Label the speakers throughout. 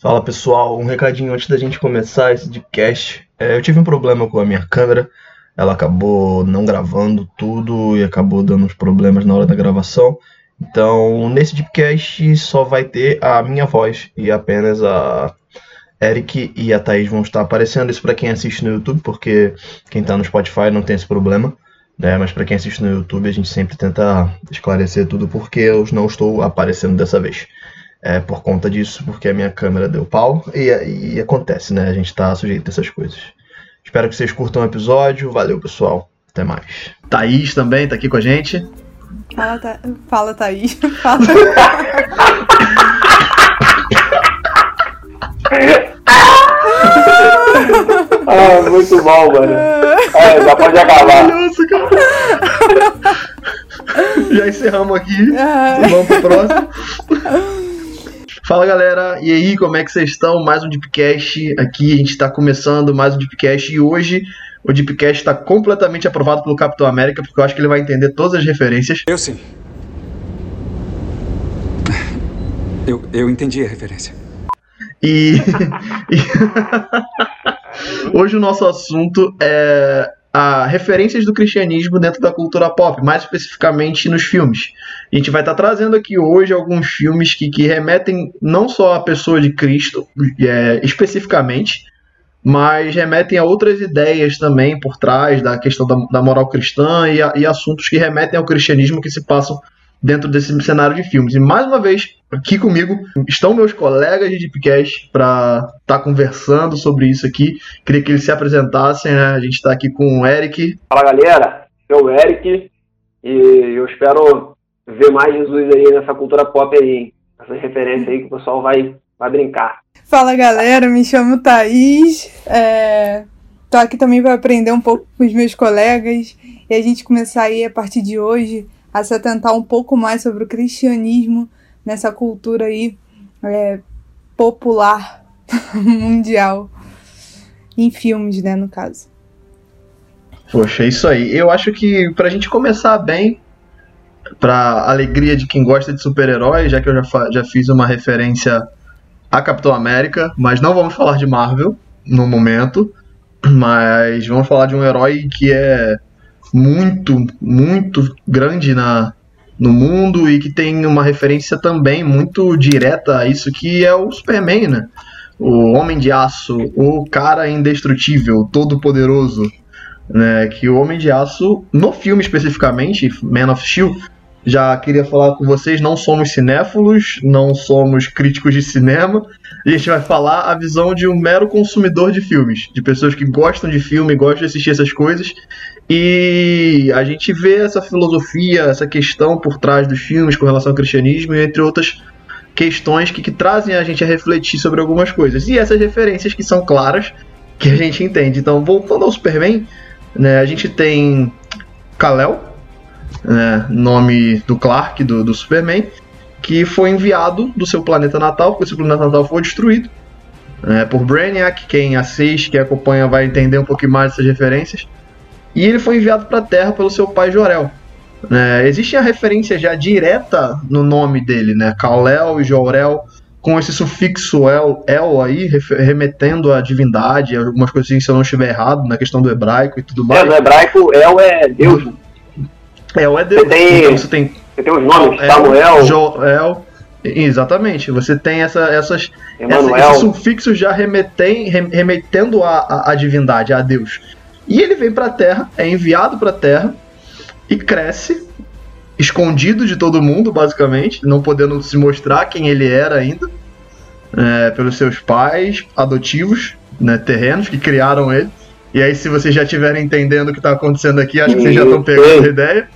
Speaker 1: Fala pessoal, um recadinho antes da gente começar esse podcast. É, eu tive um problema com a minha câmera, ela acabou não gravando tudo e acabou dando uns problemas na hora da gravação. Então, nesse podcast só vai ter a minha voz e apenas a Eric e a Thaís vão estar aparecendo. Isso para quem assiste no YouTube, porque quem está no Spotify não tem esse problema. Né? Mas para quem assiste no YouTube, a gente sempre tenta esclarecer tudo porque eu não estou aparecendo dessa vez é, por conta disso, porque a minha câmera deu pau e, e acontece, né? A gente tá sujeito a essas coisas. Espero que vocês curtam o episódio. Valeu, pessoal. Até mais. Thaís também tá aqui com a gente.
Speaker 2: Fala, Tha... Fala Thaís. Fala.
Speaker 3: ah, muito bom, mano. É, já pode acabar.
Speaker 1: Nossa, cara. já encerramos aqui. Vamos pro próximo. Fala galera, e aí, como é que vocês estão? Mais um Deepcast aqui, a gente está começando mais um Deepcast e hoje o Deepcast está completamente aprovado pelo Capitão América, porque eu acho que ele vai entender todas as referências.
Speaker 4: Eu sim. Eu, eu entendi a referência.
Speaker 1: E, hoje o nosso assunto é a referências do cristianismo dentro da cultura pop, mais especificamente nos filmes. A gente vai estar tá trazendo aqui hoje alguns filmes que, que remetem não só à pessoa de Cristo, é, especificamente, mas remetem a outras ideias também por trás da questão da, da moral cristã e, a, e assuntos que remetem ao cristianismo que se passam dentro desse cenário de filmes. E mais uma vez, aqui comigo estão meus colegas de Deepcast para estar tá conversando sobre isso aqui. Queria que eles se apresentassem, né? A gente está aqui com o Eric.
Speaker 3: Fala galera, eu sou o Eric e eu espero ver mais Jesus aí nessa cultura pop aí, essas referências aí que o pessoal vai, vai brincar.
Speaker 2: Fala galera, me chamo Thaís. É... Tô aqui também para aprender um pouco com os meus colegas e a gente começar aí a partir de hoje a se atentar um pouco mais sobre o cristianismo nessa cultura aí é, popular mundial em filmes, né, no caso.
Speaker 1: Poxa, é isso aí. Eu acho que pra gente começar bem, pra alegria de quem gosta de super-heróis, já que eu já, já fiz uma referência a Capitão América, mas não vamos falar de Marvel no momento, mas vamos falar de um herói que é muito, muito grande na, no mundo e que tem uma referência também muito direta a isso que é o Superman, né? O Homem de Aço, o cara indestrutível, todo poderoso, né? Que o Homem de Aço, no filme especificamente, Man of Steel, já queria falar com vocês, não somos cinéfilos, não somos críticos de cinema. A gente vai falar a visão de um mero consumidor de filmes, de pessoas que gostam de filme, gostam de assistir essas coisas. E a gente vê essa filosofia, essa questão por trás dos filmes com relação ao cristianismo, entre outras questões que, que trazem a gente a refletir sobre algumas coisas. E essas referências que são claras, que a gente entende. Então, voltando ao Superman, né, a gente tem Kal-El, né, nome do Clark, do, do Superman, que foi enviado do seu planeta natal, porque o seu planeta natal foi destruído né, por Brainiac. Quem assiste, quem acompanha vai entender um pouquinho mais dessas referências. E ele foi enviado para a Terra pelo seu pai Jorel. É, existe a referência já direta no nome dele, né? Kal-El e Jorel, com esse sufixo El, El aí, remetendo à divindade, algumas coisas assim, se eu não estiver errado, na questão do hebraico e tudo mais. É,
Speaker 3: no hebraico, El é Deus.
Speaker 1: É Deus.
Speaker 3: Você tem, então, você tem, você tem os nomes, El, Samuel.
Speaker 1: Joel. Exatamente, você tem essa, essas, essa, esses sufixos já remetem, remetendo à, à divindade, a Deus. E ele vem para a Terra, é enviado para a Terra e cresce, escondido de todo mundo, basicamente, não podendo se mostrar quem ele era ainda, é, pelos seus pais adotivos, né, terrenos que criaram ele. E aí, se vocês já estiverem entendendo o que está acontecendo aqui, acho que vocês já estão pegando a ideia.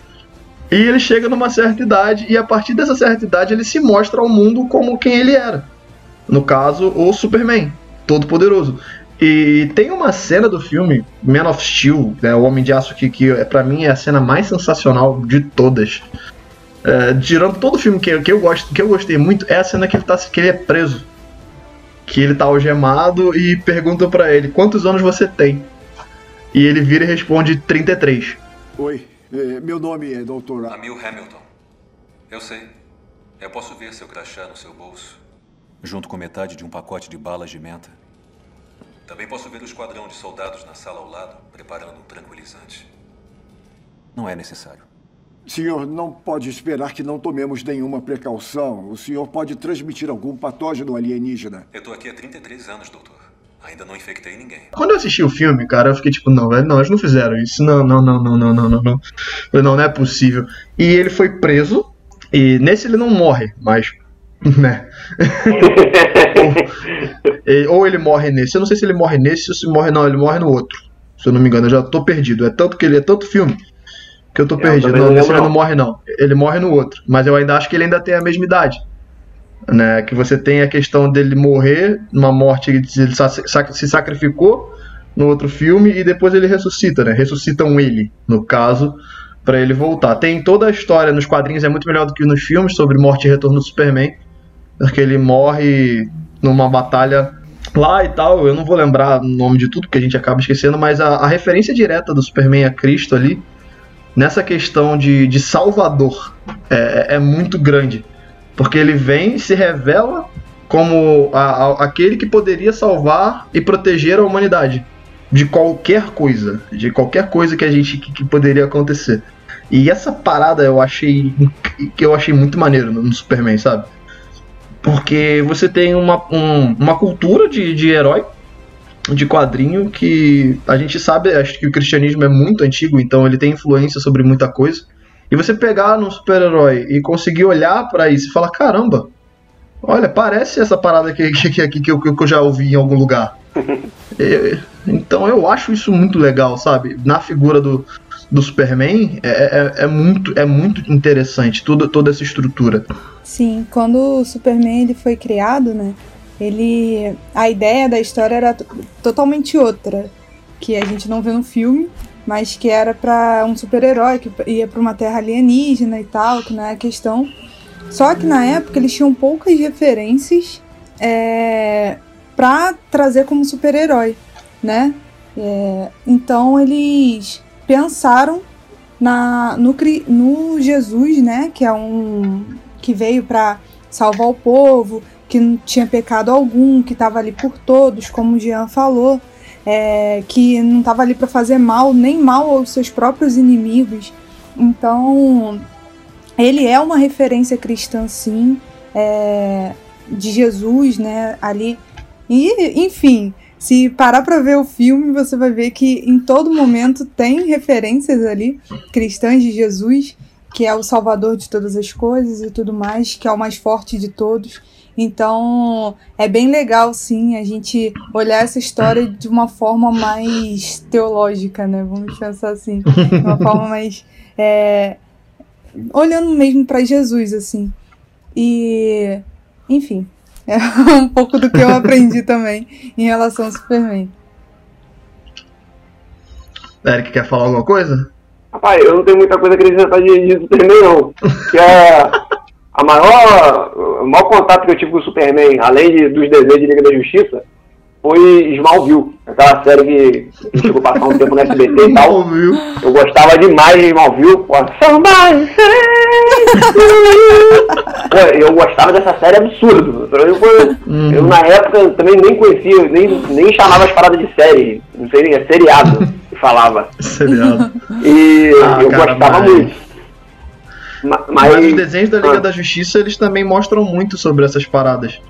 Speaker 1: E ele chega numa certa idade, e a partir dessa certa idade ele se mostra ao mundo como quem ele era. No caso, o Superman, todo poderoso. E tem uma cena do filme, Man of Steel, né, o Homem de Aço, que, que é, para mim é a cena mais sensacional de todas. É, tirando todo o filme que, que, eu gosto, que eu gostei muito, é a cena que ele, tá, que ele é preso. Que ele tá algemado e pergunta para ele, quantos anos você tem? E ele vira e responde 33.
Speaker 5: Oi, meu nome é Dr.
Speaker 6: Amil Hamilton. Eu sei. Eu posso ver seu crachá no seu bolso.
Speaker 4: junto com metade de um pacote de balas de menta. Também posso ver o esquadrão de soldados na sala ao lado, preparando um tranquilizante. Não é necessário.
Speaker 5: Senhor, não pode esperar que não tomemos nenhuma precaução. O senhor pode transmitir algum patógeno alienígena.
Speaker 4: Eu tô aqui há 33 anos, doutor. Ainda não infectei ninguém.
Speaker 1: Quando eu assisti o filme, cara, eu fiquei tipo, não, velho, não, eles não fizeram isso. Não, não, não, não, não, não, não, não. Falei, Não, não é possível. E ele foi preso. E nesse ele não morre, mas. Né? Ou ele morre nesse. Eu não sei se ele morre nesse ou se morre. Não, ele morre no outro. Se eu não me engano, eu já tô perdido. É tanto que ele é tanto filme que eu tô
Speaker 3: Eu
Speaker 1: perdido. Não,
Speaker 3: não
Speaker 1: nesse
Speaker 3: lembro,
Speaker 1: ele não
Speaker 3: não.
Speaker 1: morre, não. Ele morre no outro. Mas eu ainda acho que ele ainda tem a mesma idade. Né? Que você tem a questão dele morrer numa morte que ele se sacrificou no outro filme e depois ele ressuscita, né? Ressuscitam ele, no caso, pra ele voltar. Tem toda a história nos quadrinhos, é muito melhor do que nos filmes sobre morte e retorno do Superman, porque ele morre numa batalha lá e tal. Eu não vou lembrar o nome de tudo, porque a gente acaba esquecendo, mas a, a referência direta do Superman a Cristo ali, nessa questão de, de Salvador, é, é muito grande. Porque ele vem, se revela como a- a- aquele que poderia salvar e proteger a humanidade de qualquer coisa, de qualquer coisa que a gente que, que poderia acontecer. E essa parada eu achei que eu achei muito maneiro no, no Superman, sabe? Porque você tem uma, um- uma cultura de, de herói, de quadrinho, que a gente sabe, acho que o cristianismo é muito antigo, então ele tem influência sobre muita coisa. E você pegar num super-herói e conseguir olhar pra isso e falar: caramba, olha, parece essa parada que, que, que, que, eu, que eu já ouvi em algum lugar. É, então eu acho isso muito legal, sabe? Na figura do, do Superman é, é, é muito, é muito interessante tudo, toda essa estrutura.
Speaker 2: Sim, quando o Superman ele foi criado, né? Ele a ideia da história era to- totalmente outra, que a gente não vê no filme, mas que era pra um super-herói que ia pra uma terra alienígena e tal, que não é a questão. Só que na época eles tinham poucas referências é, para trazer como super-herói, né? É, então eles pensaram na, no, no Jesus, né? Que é um que veio para salvar o povo, que não tinha pecado algum, que estava ali por todos, como o Jean falou, é, que não estava ali para fazer mal, nem mal aos seus próprios inimigos. Então, ele é uma referência cristã, sim, é, de Jesus, né? Ali. E, enfim, se parar para ver o filme, você vai ver que em todo momento tem referências ali cristãs de Jesus que é o salvador de todas as coisas e tudo mais, que é o mais forte de todos. Então, é bem legal, sim, a gente olhar essa história de uma forma mais teológica, né? Vamos pensar assim, de uma forma mais. é, olhando mesmo para Jesus, assim. E, enfim, é um pouco do que eu aprendi também em relação ao Superman.
Speaker 1: Eric quer falar alguma coisa?
Speaker 3: Rapaz, eu não tenho muita coisa a acrescentar de, de Superman, não. Que é a maior, o maior contato que eu tive com o Superman, além de, dos desenhos de Liga da Justiça, foi Smallville. Aquela série que, que chegou a passar um tempo no SBT e tal. Eu gostava demais de Smallville. Pô, Somebody eu gostava dessa série absurdo. Mim foi- Eu, na época, também nem conhecia, nem, nem chamava as paradas de série. Não sei nem, é seriado que falava.
Speaker 1: Seriado.
Speaker 3: E
Speaker 1: Ah,
Speaker 3: eu
Speaker 1: cara,
Speaker 3: gostava
Speaker 1: mas-
Speaker 3: muito. Ma- Mas,
Speaker 1: Mas os desenhos da Liga
Speaker 3: Ah.
Speaker 1: da Justiça, eles também mostram muito sobre essas paradas.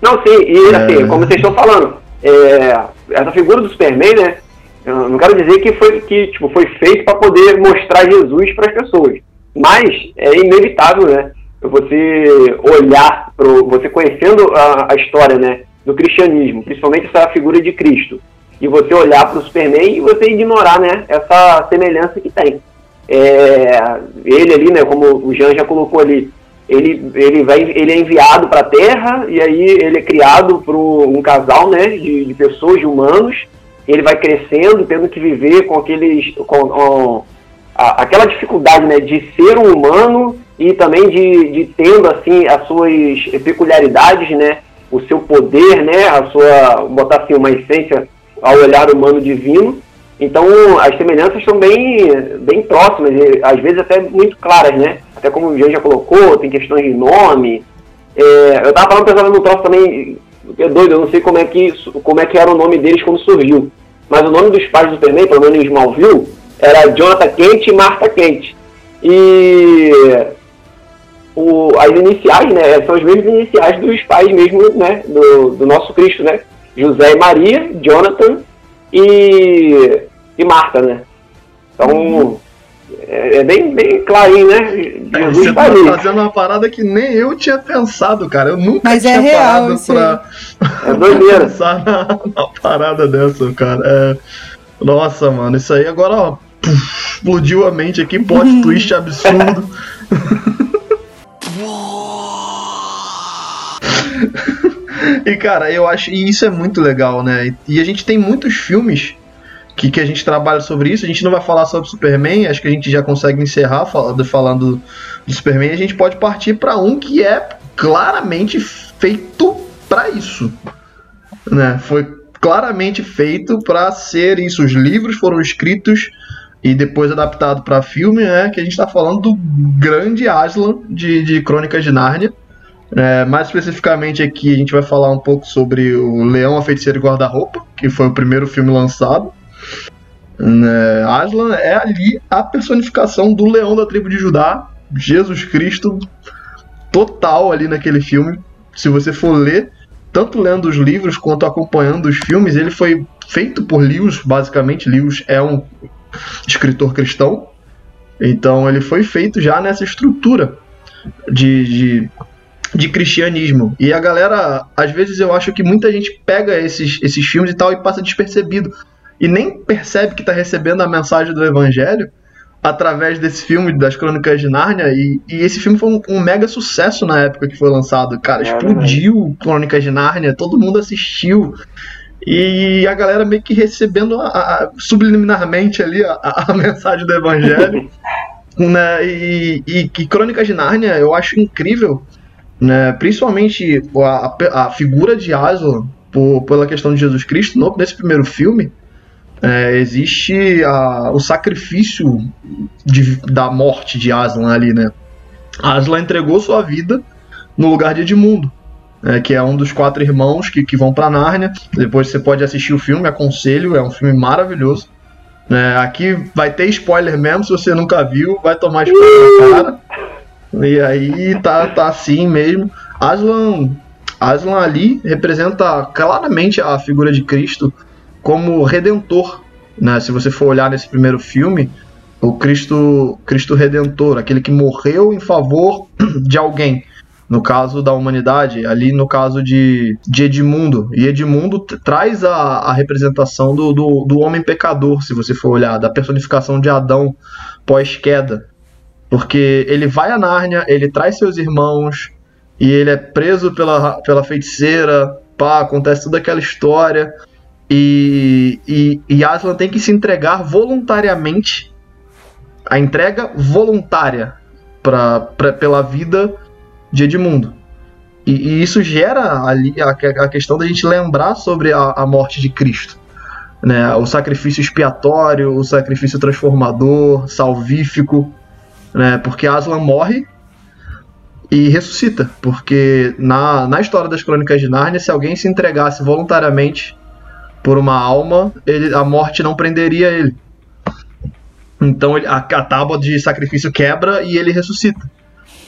Speaker 3: Não, sim, e assim,
Speaker 1: É.
Speaker 3: como vocês estão falando, é, essa figura do Superman, né? Eu não quero dizer que foi que tipo, foi feito para poder mostrar Jesus para as pessoas, mas é inevitável, né? Você olhar pro, você conhecendo a, a história, né, do cristianismo, principalmente essa figura de Cristo, e você olhar para o Superman e você ignorar, né, essa semelhança que tem. É, ele ali, né, como o Jean já colocou ali, ele, ele, vai, ele é enviado para a Terra e aí ele é criado por um casal né, de, de pessoas, de humanos. Ele vai crescendo, tendo que viver com aqueles. com, com a- aquela dificuldade né, de ser um humano e também de, de tendo assim as suas peculiaridades, né, o seu poder, né, a sua. botar assim, uma essência ao olhar humano divino. Então as semelhanças são bem, bem próximas, e às vezes até muito claras, né? Até como o Jean já colocou, tem questões de nome, É, eu tava falando pensando no troço também, é doido, eu não sei como é, que, como é que era o nome deles quando surgiu. Mas o nome dos pais do Superman, pelo menos em Smallville, era Jonathan Kent e Martha Kent. E o, as iniciais, né, são as mesmas iniciais dos pais mesmo, né, do, do nosso Cristo, né? José e Maria, Jonathan e, e Marta, né? Então, uhum. é, é, bem, bem clarinho, né?
Speaker 1: Jesus Você tá, tá fazendo uma parada que nem eu tinha pensado, cara. Eu nunca Mas é tinha é real, parado pra, é doideira. pensar na, na, parada dessa, cara. É... Nossa, mano, isso aí agora, ó, puf, explodiu a mente aqui, plot twist absurdo. e cara, eu acho. E isso é muito legal, né? E a gente tem muitos filmes que, que a gente trabalha sobre isso. A gente não vai falar sobre Superman, acho que a gente já consegue encerrar falando, falando do Superman. A gente pode partir para um que é claramente feito para isso. Né? Foi claramente feito para ser isso. Os livros foram escritos e depois adaptado para filme, né? Que a gente está falando do grande Aslan de, de Crônicas de Nárnia. É, mais especificamente aqui a gente vai falar um pouco sobre o Leão, a Feiticeira e Guarda-Roupa, que foi o primeiro filme lançado. Aslan é ali a personificação do leão da tribo de Judá, Jesus Cristo, total ali naquele filme. Se você for ler, tanto lendo os livros quanto acompanhando os filmes, ele foi feito por Lewis, basicamente. Lewis é um escritor cristão, então ele foi feito já nessa estrutura de, de de cristianismo. E a galera, às vezes eu acho que muita gente pega esses, esses filmes e tal e passa despercebido. E nem percebe que está recebendo a mensagem do evangelho através desse filme das Crônicas de Nárnia. E, e esse filme foi um, um, mega sucesso na época que foi lançado. Cara, explodiu? Crônicas de Nárnia, todo mundo assistiu. E a galera meio que recebendo a, a, subliminarmente ali a, a, mensagem do evangelho. né? E, e, e Crônicas de Nárnia eu acho incrível né? Principalmente a, a figura de Aslan, por, pela questão de Jesus Cristo, no, nesse primeiro filme, é, existe a, o sacrifício de, da morte de Aslan ali, né? Aslan entregou sua vida no lugar de Edmundo, é, que é um dos quatro irmãos que, que vão para Nárnia. Depois você pode assistir o filme, aconselho, é um filme maravilhoso. É, aqui vai ter spoiler mesmo, se você nunca viu, vai tomar spoiler na cara. E aí tá, tá assim mesmo. Aslan, Aslan ali representa claramente a figura de Cristo como redentor. Né? Se você for olhar nesse primeiro filme, o Cristo, Cristo redentor, aquele que morreu em favor de alguém. No caso da humanidade, ali no caso de, de Edmundo. E Edmundo traz a, a representação do, do, do homem pecador, se você for olhar, da personificação de Adão pós-queda. Porque ele vai a Nárnia, ele traz seus irmãos, e ele é preso pela, pela feiticeira, pá, acontece toda aquela história. E, e, e Aslan tem que se entregar voluntariamente a entrega voluntária pra, pra, pela vida de Edmundo. E, e isso gera ali a, a, questão da gente lembrar sobre a, a morte de Cristo. Né? O sacrifício expiatório, o sacrifício transformador, salvífico né? Porque Aslan morre e ressuscita, porque na, na história das Crônicas de Nárnia, se alguém se entregasse voluntariamente por uma alma, ele, a morte não prenderia ele. Então ele, a, a tábua de sacrifício quebra e ele ressuscita.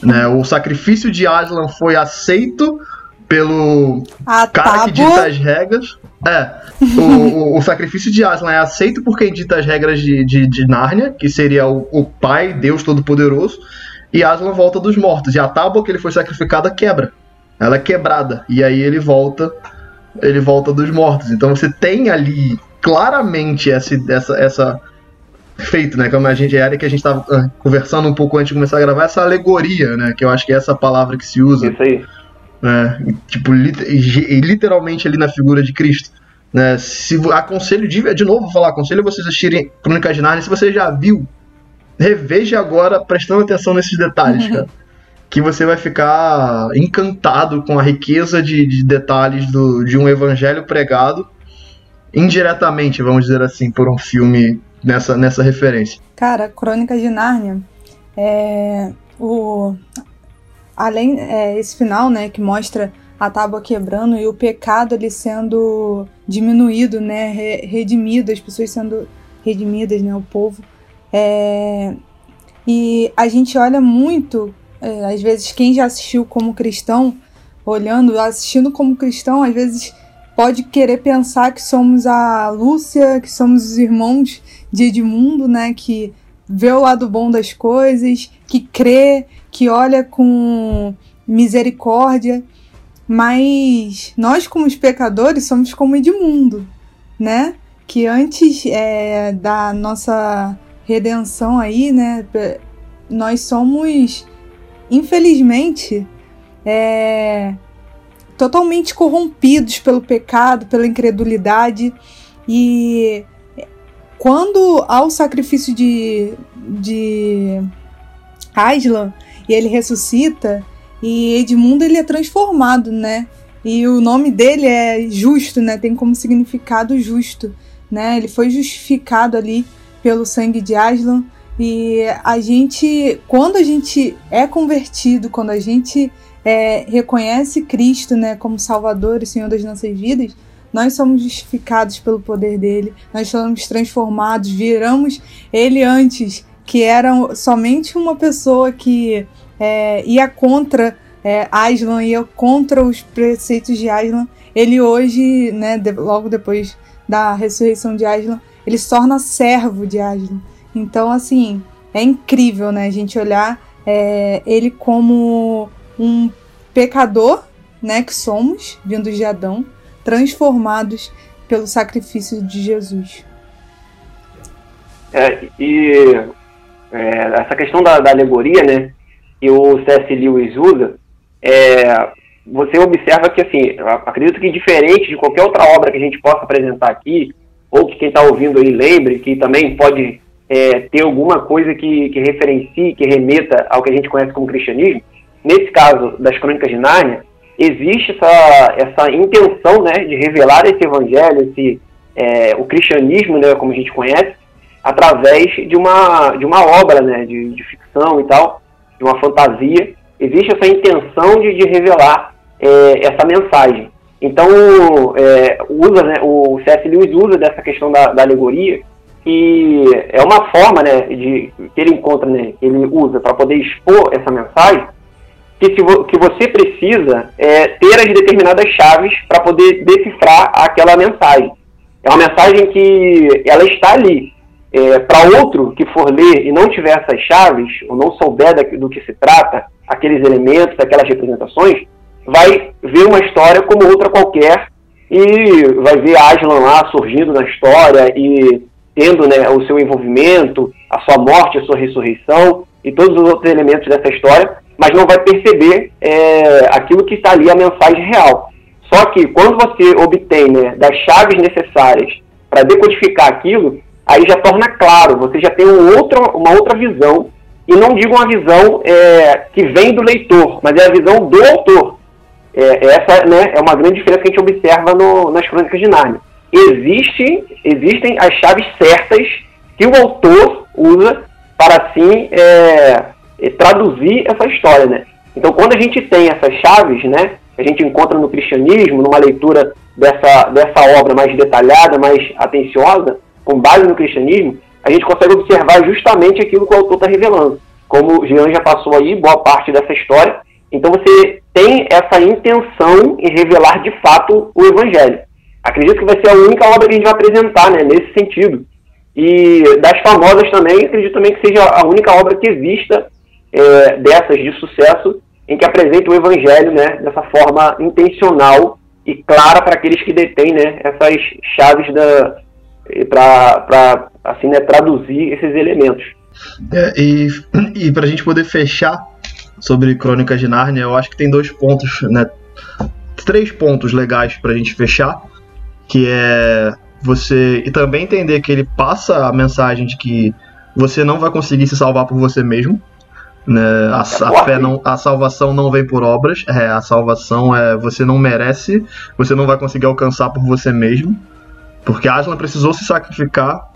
Speaker 1: Né? O sacrifício de Aslan foi aceito pelo a cara tábua... que dita as regras. É, o, o, o, sacrifício de Aslan é aceito por quem dita as regras de, de, de Nárnia, que seria o, o pai, Deus Todo-Poderoso, e Aslan volta dos mortos. E a tábua que ele foi sacrificada quebra. Ela é quebrada. E aí ele volta. Ele volta dos mortos. Então você tem ali claramente essa, essa, essa feito, né? Como a gente era que a gente estava uh, ah, conversando um pouco antes de começar a gravar, essa alegoria, né? Que eu acho que é essa palavra que se usa.
Speaker 3: Isso aí
Speaker 1: né? Tipo, literalmente ali na figura de Cristo. Né? Se aconselho de, de novo falar, aconselho vocês assistirem Crônicas de Narnia, se você já viu, reveja agora prestando atenção nesses detalhes, cara. Que você vai ficar encantado com a riqueza de, de detalhes do, de um evangelho pregado indiretamente, vamos dizer assim, por um filme nessa, nessa referência.
Speaker 2: Cara, Crônicas de Nárnia é o além é, esse final, né, que mostra a tábua quebrando e o pecado ali sendo diminuído, né, redimido, as pessoas sendo redimidas, né, o povo. É, e a gente olha muito, é, às vezes quem já assistiu como cristão, olhando, assistindo como cristão, às vezes pode querer pensar que somos a Lúcia, que somos os irmãos de Edmundo, né, que vê o lado bom das coisas, que crê, que olha com misericórdia. Mas nós, como os pecadores, somos como Edmundo, né? Que antes é, da nossa redenção aí, né? Nós somos, infelizmente, é, totalmente corrompidos pelo pecado, pela incredulidade. E quando há o sacrifício de, de Aslan e ele ressuscita, e Edmundo ele é transformado, né? E o nome dele é justo, né? Tem como significado justo, né? Ele foi justificado ali pelo sangue de Aslan. E a gente, quando a gente é convertido, quando a gente é, reconhece Cristo, né, como Salvador e Senhor das nossas vidas, nós somos justificados pelo poder dele, nós somos transformados, viramos ele antes, que era somente uma pessoa que é, ia contra é, Aslan, ia contra os preceitos de Aslan. Ele hoje, né, de, logo depois da ressurreição de Aslan, ele se torna servo de Aslan. Então, assim, é incrível, né, a gente olhar é, ele como um pecador, né, que somos, vindos de Adão, transformados pelo sacrifício de Jesus.
Speaker 3: É, e é, essa questão da, da alegoria, né, que o C.S. Lewis usa, é, você observa que, assim, acredito que diferente de qualquer outra obra que a gente possa apresentar aqui, ou que quem está ouvindo aí lembre, que também pode é, ter alguma coisa que, que referencie, que remeta ao que a gente conhece como cristianismo, nesse caso das Crônicas de Nárnia, existe essa, essa intenção né, de revelar esse evangelho, esse, é, o cristianismo, né, como a gente conhece, através de uma, de uma obra né, de, de ficção e tal, de uma fantasia, existe essa intenção de, de revelar é, essa mensagem. Então, é, usa, né, o C.S. Lewis usa dessa questão da, da, alegoria e é uma forma né, de, que ele encontra, né, que ele usa para poder expor essa mensagem, que, se vo, que você precisa é, ter as determinadas chaves para poder decifrar aquela mensagem. É uma mensagem que ela está ali, é, para outro que for ler e não tiver essas chaves, ou não souber do que se trata, aqueles elementos, aquelas representações, vai ver uma história como outra qualquer e vai ver Aslan lá surgindo na história e tendo né, o seu envolvimento, a sua morte, a sua ressurreição e todos os outros elementos dessa história, mas não vai perceber é, aquilo que está ali, a mensagem real. Só que quando você obtém né, das chaves necessárias para decodificar aquilo, aí já torna claro, você já tem um outro, uma outra visão, e não digo uma visão é, que vem do leitor, mas é a visão do autor. É, essa né, é uma grande diferença que a gente observa no, nas crônicas de Nárnia. Existe, existem as chaves certas que o autor usa para assim é, é, traduzir essa história. Né? Então, quando a gente tem essas chaves, né, a gente encontra no cristianismo, numa leitura dessa, dessa obra mais detalhada, mais atenciosa, com base no cristianismo, a gente consegue observar justamente aquilo que o autor está revelando. Como o Jean já passou aí, boa parte dessa história. Então você tem essa intenção em revelar de fato o Evangelho. Acredito que vai ser a única obra que a gente vai apresentar né, nesse sentido. E das famosas também, acredito também que seja a única obra que exista é, dessas de sucesso em que apresenta o Evangelho né, dessa forma intencional e clara para aqueles que detêm né, essas chaves da, para assim, né, traduzir esses elementos.
Speaker 1: É, e e para a gente poder fechar sobre Crônicas de Nárnia, eu acho que tem dois pontos, né, três pontos legais para a gente fechar, que é você e também entender que ele passa a mensagem de que você não vai conseguir se salvar por você mesmo, né? A, a, fé não, a salvação não vem por obras, é, a salvação é você não merece, você não vai conseguir alcançar por você mesmo. Porque Aslan precisou se sacrificar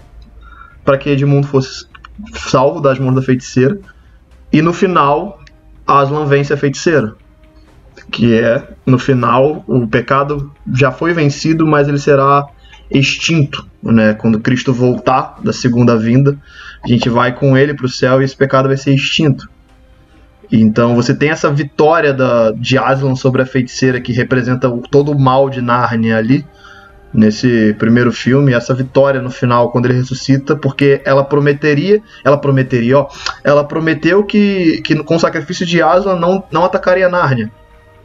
Speaker 1: para que Edmundo fosse salvo das mãos da feiticeira. E no final, Aslan vence a feiticeira. Que é, no final, o pecado já foi vencido, mas ele será extinto, né? Quando Cristo voltar da segunda vinda, a gente vai com ele para o céu e esse pecado vai ser extinto. Então você tem essa vitória da, de Aslan sobre a feiticeira que representa o, todo o mal de Narnia ali nesse primeiro filme, essa vitória no final quando ele ressuscita, porque ela prometeria, ela prometeria, ó, ela prometeu que, que com o sacrifício de Aslan não, não atacaria Narnia,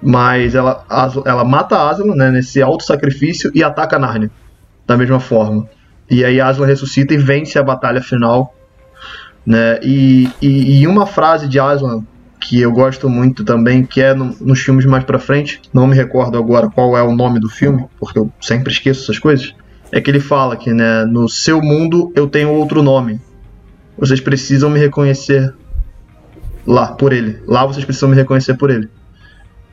Speaker 1: mas ela, ela mata Aslan né, nesse auto sacrifício e ataca Narnia da mesma forma. E aí Aslan ressuscita e vence a batalha final, né? E, e, e uma frase de Aslan que eu gosto muito também, que é no, nos filmes mais pra frente, não me recordo agora qual é o nome do filme, porque eu sempre esqueço essas coisas, é que ele fala que, né, no seu mundo eu tenho outro nome. Vocês precisam me reconhecer lá, por ele. Lá vocês precisam me reconhecer por ele.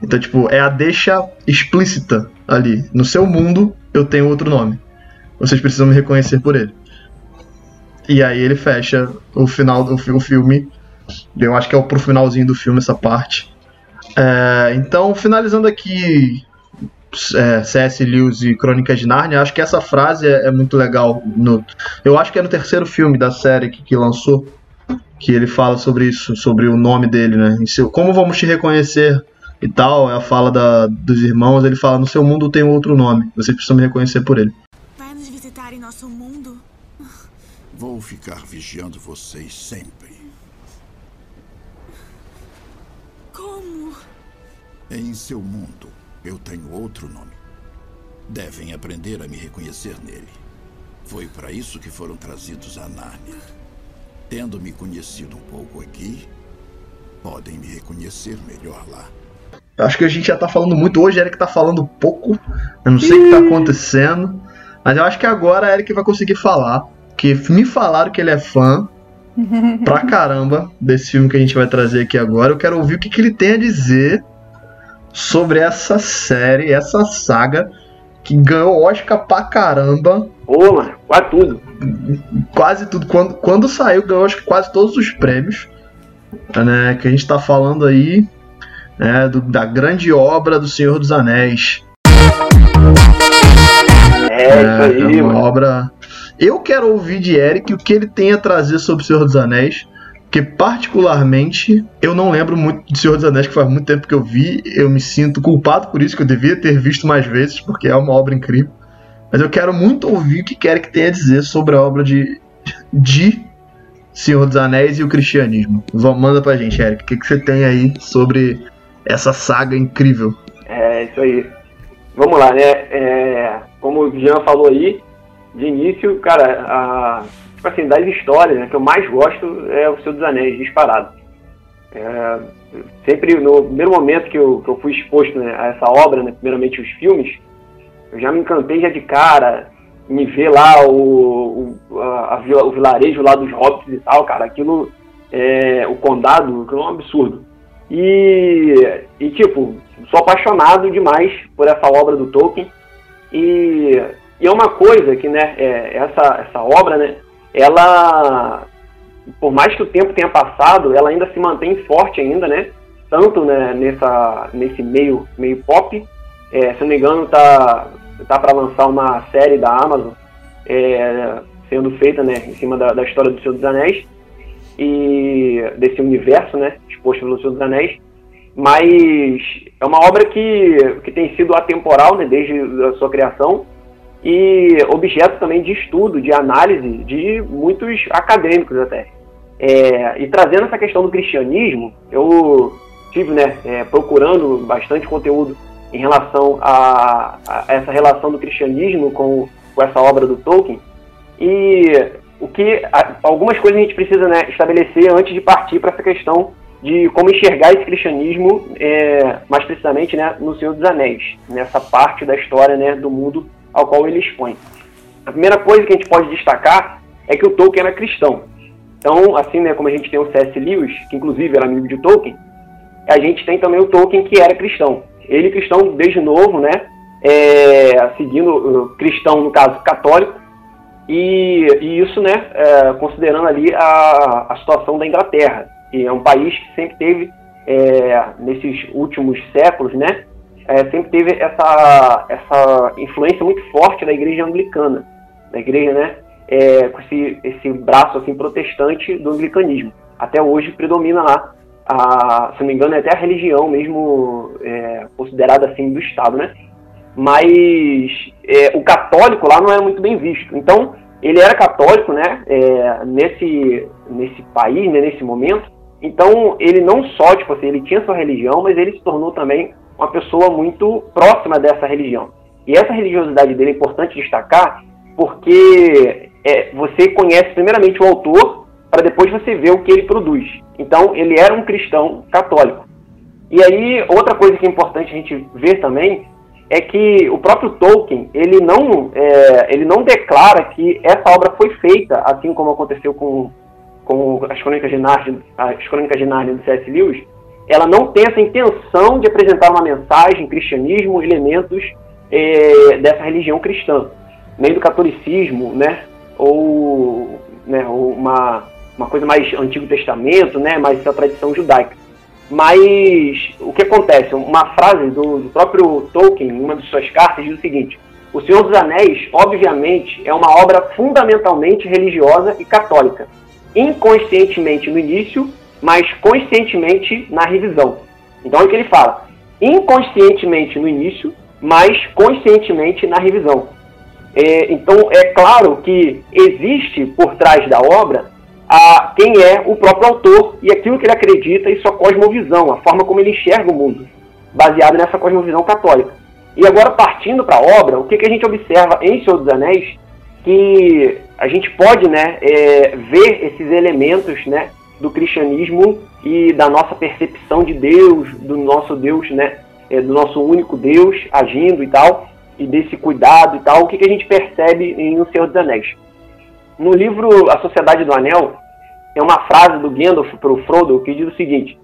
Speaker 1: Então, tipo, é a deixa explícita ali. No seu mundo eu tenho outro nome. Vocês precisam me reconhecer por ele. E aí ele fecha o final do filme eu acho que é pro finalzinho do filme essa parte. É, então, finalizando aqui é, C.S. Lewis e Crônicas de Nárnia, acho que essa frase é, é, muito legal. No, eu acho que é no terceiro filme da série que, que lançou, que ele fala sobre isso, sobre o nome dele, né? Seu, como vamos te reconhecer e tal, é a fala da, dos irmãos, ele fala, no seu mundo tem outro nome, vocês precisam me reconhecer por ele.
Speaker 6: Vai nos visitar em nosso mundo?
Speaker 5: Vou ficar vigiando vocês sempre.
Speaker 6: Como?
Speaker 5: Em seu mundo, eu tenho outro nome. Devem aprender a me reconhecer nele. Foi para isso que foram trazidos a Nárnia. Tendo me conhecido um pouco aqui, podem me reconhecer melhor lá.
Speaker 1: Acho que a gente já tá falando muito hoje, Eric tá falando pouco. Eu não sei o que tá acontecendo. Mas eu acho que agora a Eric vai conseguir falar. Que me falaram que ele é fã pra caramba desse filme que a gente vai trazer aqui agora. Eu quero ouvir o que, que ele tem a dizer sobre essa série, essa saga que ganhou Oscar pra caramba.
Speaker 3: Ô, mano, quase tudo.
Speaker 1: Quase tudo. Quando, quando saiu, ganhou acho que quase todos os prêmios. Né, que a gente tá falando aí né, do, da grande obra do Senhor dos Anéis.
Speaker 3: É, é isso aí,
Speaker 1: é uma
Speaker 3: mano.
Speaker 1: obra eu quero ouvir de Eric o que ele tem a trazer sobre o Senhor dos Anéis. Porque, particularmente, eu não lembro muito de Senhor dos Anéis, que faz muito tempo que eu vi. Eu me sinto culpado por isso, que eu devia ter visto mais vezes, porque é uma obra incrível. Mas eu quero muito ouvir o que Eric tem a dizer sobre a obra de, de Senhor dos Anéis e o cristianismo. Vamos, manda pra gente, Eric. O que, que você tem aí sobre essa saga incrível?
Speaker 3: É, isso aí. Vamos lá, né? É, como o Jean falou aí, de início, cara, a, tipo assim, das histórias né, que eu mais gosto é o Senhor dos Anéis, disparado. É, sempre no primeiro momento que eu, que eu fui exposto né, a essa obra, né, primeiramente os filmes, eu já me encantei já de cara, me ver lá o, o, a, a, o vilarejo lá dos hobbits e tal, cara, aquilo, é, o condado, aquilo é um absurdo. E, e, tipo, sou apaixonado demais por essa obra do Tolkien. E e é uma coisa que, né, é, essa, essa obra, né, ela, por mais que o tempo tenha passado, ela ainda se mantém forte ainda, né, tanto né, nessa, nesse meio, meio pop, é, se não me engano, tá, tá para lançar uma série da Amazon, é, sendo feita, né, em cima da, da história do Senhor dos Anéis, e desse universo, né, exposto pelo Senhor dos Anéis, mas é uma obra que, que tem sido atemporal, né, desde a sua criação, e objeto também de estudo, de análise de muitos acadêmicos até. É, e trazendo essa questão do cristianismo, eu tive né, é, procurando bastante conteúdo em relação a, a, essa relação do cristianismo com, com, essa obra do Tolkien e o que algumas coisas a gente precisa né, estabelecer antes de partir para essa questão de como enxergar esse cristianismo é, mais precisamente né, no Senhor dos Anéis, nessa parte da história né, do mundo ao qual ele expõe. A primeira coisa que a gente pode destacar é que o Tolkien era cristão. Então, assim né, como a gente tem o C.S. Lewis, que inclusive era amigo de Tolkien, a gente tem também o Tolkien que era cristão. Ele cristão desde novo, né, é, seguindo cristão no caso católico, e, e isso, né, é, considerando ali a, a situação da Inglaterra, que é um país que sempre teve é, nesses últimos séculos, né, é, sempre teve essa, essa influência muito forte da igreja anglicana, da igreja, né, é, com esse, esse braço assim protestante do anglicanismo. Até hoje predomina lá, a, se não me engano, é até a religião mesmo é, considerada assim do Estado, né? Mas é, o católico lá não é muito bem visto. Então, ele era católico, né? É, nesse, nesse país, né, nesse momento. Então, ele não só, tipo assim, ele tinha sua religião, mas ele se tornou também uma pessoa muito próxima dessa religião. E essa religiosidade dele é importante destacar porque é, você conhece primeiramente o autor para depois você ver o que ele produz. Então, ele era um cristão católico. E aí, outra coisa que é importante a gente ver também é que o próprio Tolkien ele não, é, ele não declara que essa obra foi feita, assim como aconteceu com, com as Crônicas de Narnia, as Crônicas de Narnia do C.S. Lewis, ela não tem essa intenção de apresentar uma mensagem, cristianismo, elementos é, dessa religião cristã, nem do catolicismo, né, ou, né, ou uma, uma coisa mais Antigo Testamento, né, mais essa tradição judaica. Mas o que acontece? Uma frase do, do próprio Tolkien, em uma de suas cartas, diz o seguinte: O Senhor dos Anéis, obviamente, é uma obra fundamentalmente religiosa e católica, inconscientemente no início, mas conscientemente na revisão. Então é o que ele fala: inconscientemente no início, mas conscientemente na revisão. É, então é claro que existe por trás da obra a quem é o próprio autor e aquilo que ele acredita e sua cosmovisão, a forma como ele enxerga o mundo, baseado nessa cosmovisão católica. E agora, partindo para a obra, o que, que a gente observa em Senhor dos Anéis? Que a gente pode né, é, ver esses elementos né, do cristianismo e da nossa percepção de Deus, do nosso Deus, né, é, do nosso único Deus agindo e tal, e desse cuidado e tal. O que, que a gente percebe em O Senhor dos Anéis? No livro A Sociedade do Anel, tem uma frase do Gandalf para o Frodo que diz o seguinte: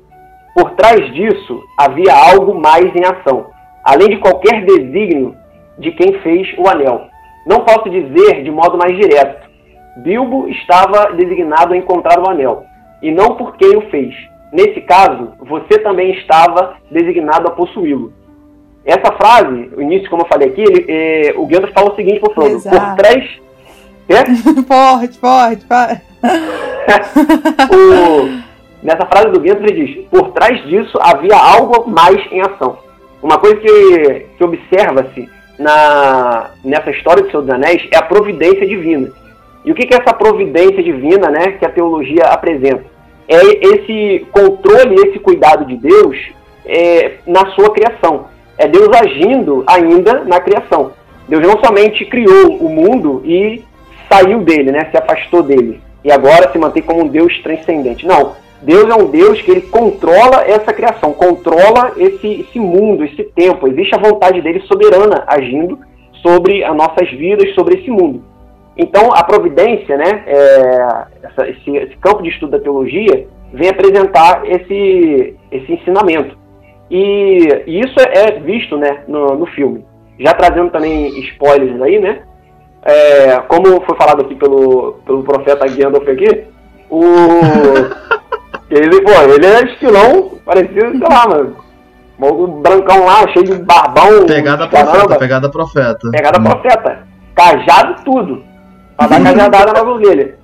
Speaker 3: Por trás disso havia algo mais em ação, além de qualquer desígnio de quem fez o anel. Não posso dizer de modo mais direto. Bilbo estava designado a encontrar o anel, e não por quem o fez. Nesse caso, você também estava designado a possuí-lo. Essa frase, o início, como eu falei aqui, ele, eh, o Gandalf fala o seguinte para o Frodo:
Speaker 2: Exato.
Speaker 3: Por trás. Quê?
Speaker 2: forte, forte, forte.
Speaker 3: o, nessa frase do Guedes ele diz: por trás disso havia algo mais em ação. Uma coisa que, que observa-se na, nessa história de Senhor dos Anéis é a providência divina. E o que, que é essa providência divina né, que a teologia apresenta? É esse controle, esse cuidado de Deus é, na sua criação. É Deus agindo ainda na criação. Deus não somente criou o mundo e saiu dele, né, se afastou dele e agora se mantém como um Deus transcendente. Não. Deus é um Deus que ele controla essa criação, controla esse, esse mundo, esse tempo. Existe a vontade dele soberana agindo sobre as nossas vidas, sobre esse mundo. Então, a providência, né, é, essa, esse, esse, campo de estudo da teologia, vem apresentar esse, esse ensinamento. E, e isso é visto né, no, no filme. Já trazendo também spoilers aí, né? É, como foi falado aqui pelo, pelo profeta Gandalf aqui, o. ele, pô, ele é estilão, parecido, sei lá, mano. O brancão lá, cheio de barbão.
Speaker 1: Pegada profeta, pegada profeta.
Speaker 3: Pegada hum. profeta. Cajado tudo. Pra dar cajadada na ovelha.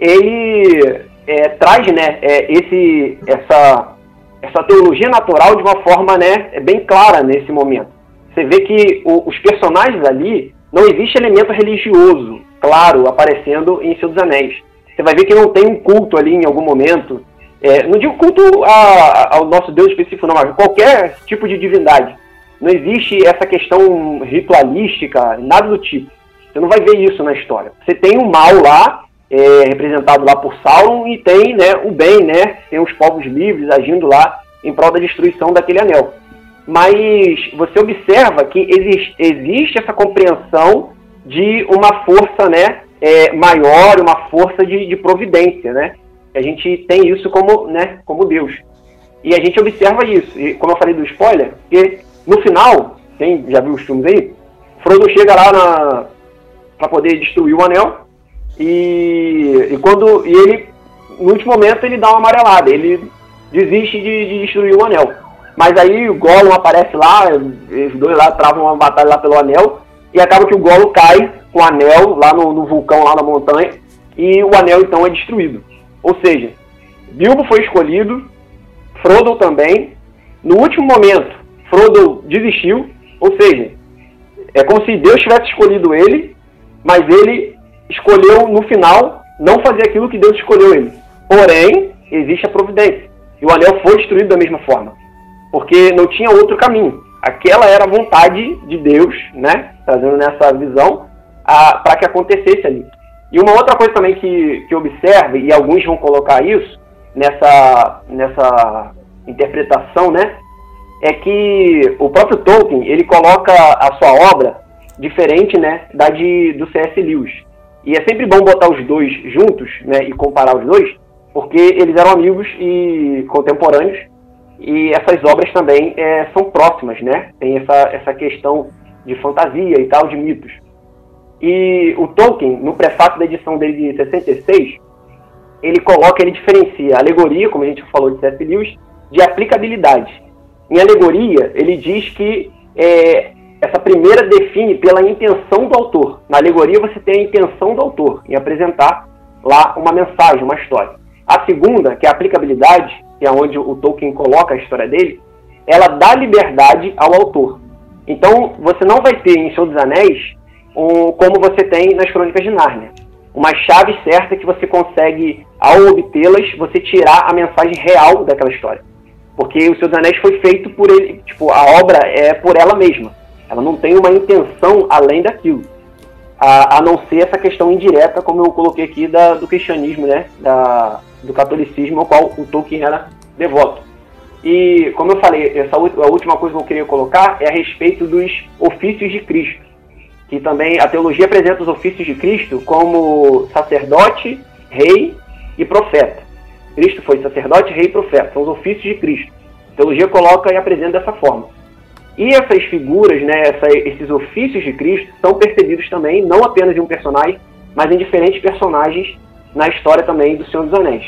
Speaker 3: Ele é, traz, né, é, esse, essa, essa teologia natural de uma forma, né, bem clara nesse momento. Você vê que o, os personagens ali, não existe elemento religioso, claro, aparecendo em Senhor dos Anéis. Você vai ver que não tem um culto ali em algum momento. É, não digo culto a, ao nosso Deus específico, não, mas qualquer tipo de divindade. Não existe essa questão ritualística, nada do tipo. Você não vai ver isso na história. Você tem o mal lá, é, representado lá por Sauron, e tem né, o bem, né? Tem os povos livres agindo lá em prol da destruição daquele anel mas você observa que existe, existe essa compreensão de uma força né, é, maior, uma força de, de, providência, né? A gente tem isso como, né, como Deus. E a gente observa isso. E como eu falei do spoiler, que no final, quem já viu os filmes aí, Frodo chega lá para poder destruir o anel e, e quando e ele no último momento ele dá uma amarelada, ele desiste de, de destruir o anel. Mas aí o Gollum aparece lá, os dois lá travam uma batalha lá pelo anel, e acaba que o Gollum cai com o anel lá no, no vulcão, lá na montanha, e o anel então é destruído. Ou seja, Bilbo foi escolhido, Frodo também. No último momento, Frodo desistiu, ou seja, é como se Deus tivesse escolhido ele, mas ele escolheu no final não fazer aquilo que Deus escolheu ele. Porém, existe a providência. E o anel foi destruído da mesma forma. Porque não tinha outro caminho. Aquela era a vontade de Deus, né? Trazendo nessa visão, para que acontecesse ali. E uma outra coisa também que, que observe, e alguns vão colocar isso nessa, nessa interpretação, né? É que o próprio Tolkien, ele coloca a sua obra diferente, né, da de, do C.S. Lewis. E é sempre bom botar os dois juntos, né, e comparar os dois, porque eles eram amigos e contemporâneos, e essas obras também é, são próximas, né? Tem essa, essa questão de fantasia e tal, de mitos. E o Tolkien, no prefácio da edição dele de 66, ele coloca, ele diferencia alegoria, como a gente falou de C.S. Lewis, de aplicabilidade. Em alegoria, ele diz que é, essa primeira define pela intenção do autor. Na alegoria, você tem a intenção do autor em apresentar lá uma mensagem, uma história. A segunda, que é a aplicabilidade, que é onde o Tolkien coloca a história dele, ela dá liberdade ao autor. Então, você não vai ter em Senhor dos Anéis, um, como você tem nas Crônicas de Nárnia, uma chave certa que você consegue, ao obtê-las, você tirar a mensagem real daquela história. Porque o Senhor dos Anéis foi feito por ele, tipo, a obra é por ela mesma. Ela não tem uma intenção além daquilo. A, a não ser essa questão indireta, como eu coloquei aqui, da, do cristianismo, né? Da, do catolicismo ao qual o Tolkien era devoto. E, como eu falei, essa a última coisa que eu queria colocar é a respeito dos ofícios de Cristo, que também a teologia apresenta os ofícios de Cristo como sacerdote, rei e profeta. Cristo foi sacerdote, rei e profeta, são os ofícios de Cristo. A teologia coloca e apresenta dessa forma. E essas figuras, né, essa, esses ofícios de Cristo, são percebidos também, não apenas em um personagem, mas em diferentes personagens na história também do Senhor dos Anéis.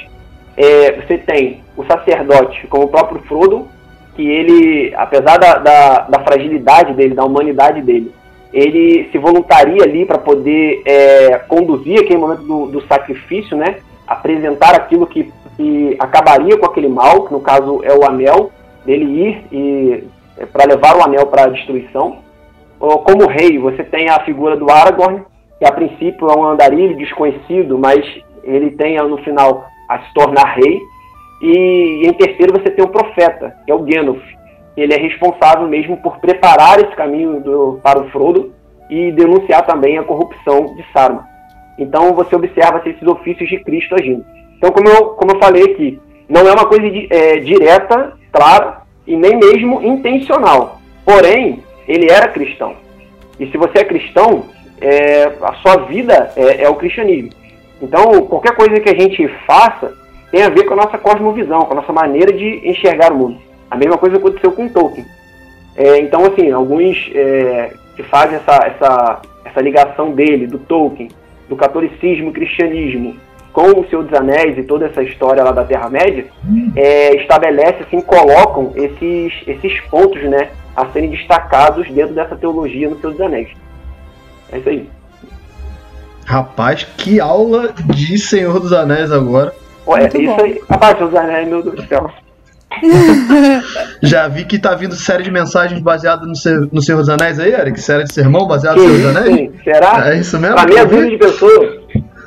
Speaker 3: É, você tem o sacerdote, como o próprio Frodo, que ele, apesar da, da, da fragilidade dele, da humanidade dele, ele se voluntaria ali para poder é, conduzir aquele momento do, do, sacrifício, né? apresentar aquilo que, que, acabaria com aquele mal, que no caso é o anel, dele ir e é, para levar o anel para a destruição. Como rei, você tem a figura do Aragorn, que a princípio é um andarilho desconhecido, mas ele tenha no final a se tornar rei. E em terceiro você tem o profeta, que é o Gandalf. Ele é responsável mesmo por preparar esse caminho do, para o Frodo e denunciar também a corrupção de Saruman. Então você observa esses ofícios de Cristo agindo. Então, como eu, como eu falei aqui, não é uma coisa é, direta, clara, e nem mesmo intencional. Porém, ele era cristão. E se você é cristão, é, a sua vida é, é o cristianismo. Então, qualquer coisa que a gente faça tem a ver com a nossa cosmovisão, com a nossa maneira de enxergar o mundo. A mesma coisa aconteceu com Tolkien. É, então, assim, alguns é, que fazem essa, essa, essa ligação dele, do Tolkien, do catolicismo e cristianismo, com o Senhor dos Anéis e toda essa história lá da Terra-média, é, estabelece, assim, colocam esses, esses pontos, né, a serem destacados dentro dessa teologia no Senhor dos Anéis. É isso aí.
Speaker 1: Rapaz, que aula de Senhor dos Anéis agora.
Speaker 3: Olha, isso bom. aí. Rapaz, Senhor dos Anéis, meu Deus do céu.
Speaker 1: Já vi que tá vindo série de mensagens baseadas no, no Senhor dos Anéis aí, Eric? Série de sermão baseada no Senhor dos Anéis? Sim,
Speaker 3: será?
Speaker 1: É isso mesmo?
Speaker 3: Pra minha vida de pessoa.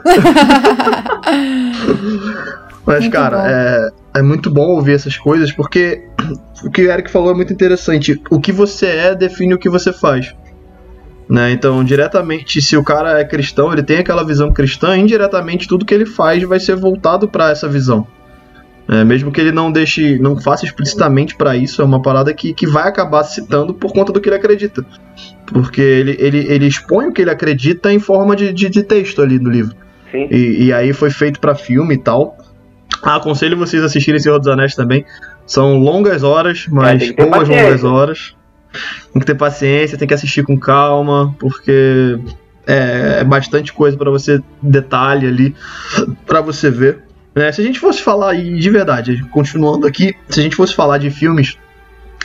Speaker 1: Mas, muito cara, é, é muito bom ouvir essas coisas porque o que o Eric falou é muito interessante. O que você é define o que você faz. Né? Então, diretamente, se o cara é cristão, ele tem aquela visão cristã, indiretamente tudo que ele faz vai ser voltado para essa visão. É, mesmo que ele não deixe, não faça explicitamente para isso, é uma parada que, que vai acabar citando por conta do que ele acredita. Porque ele, ele, ele expõe o que ele acredita em forma de, de, de texto ali no livro. E, e, aí foi feito para filme e tal. Ah, aconselho vocês a assistirem Senhor dos Anéis também. São longas horas, mas é, boas longas horas. Tem que ter paciência, tem que assistir com calma, porque é, é bastante coisa para você detalhe ali para você ver. Né? Se a gente fosse falar, e de verdade, continuando aqui, se a gente fosse falar de filmes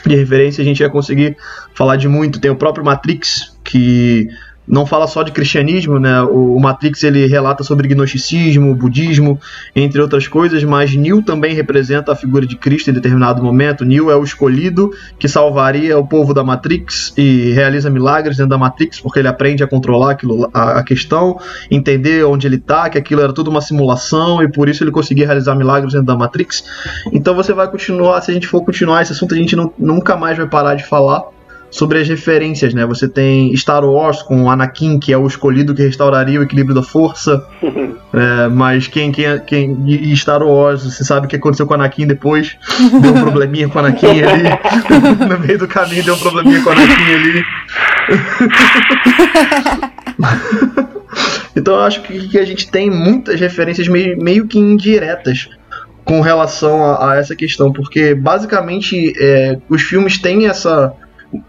Speaker 1: de referência, a gente ia conseguir falar de muito. Tem o próprio Matrix, que não fala só de cristianismo, né? O Matrix ele relata sobre gnosticismo, budismo, entre outras coisas, mas Neo também representa a figura de Cristo em determinado momento. Neo é o escolhido que salvaria o povo da Matrix e realiza milagres dentro da Matrix, porque ele aprende a controlar aquilo, a, a questão, entender onde ele está, que aquilo era tudo uma simulação e por isso ele conseguia realizar milagres dentro da Matrix. Então você vai continuar, se a gente for continuar esse assunto, a gente não, nunca mais vai parar de falar sobre as referências, né? Você tem Star Wars com Anakin, que é o escolhido que restauraria o equilíbrio da força. é, mas quem, quem, quem. E Star Wars, você sabe o que aconteceu com Anakin depois? Deu um probleminha com Anakin ali. no meio do caminho deu um probleminha com Anakin ali. então eu acho que, que, a gente tem muitas referências meio, meio que indiretas com relação a, a essa questão, porque basicamente é, os filmes têm essa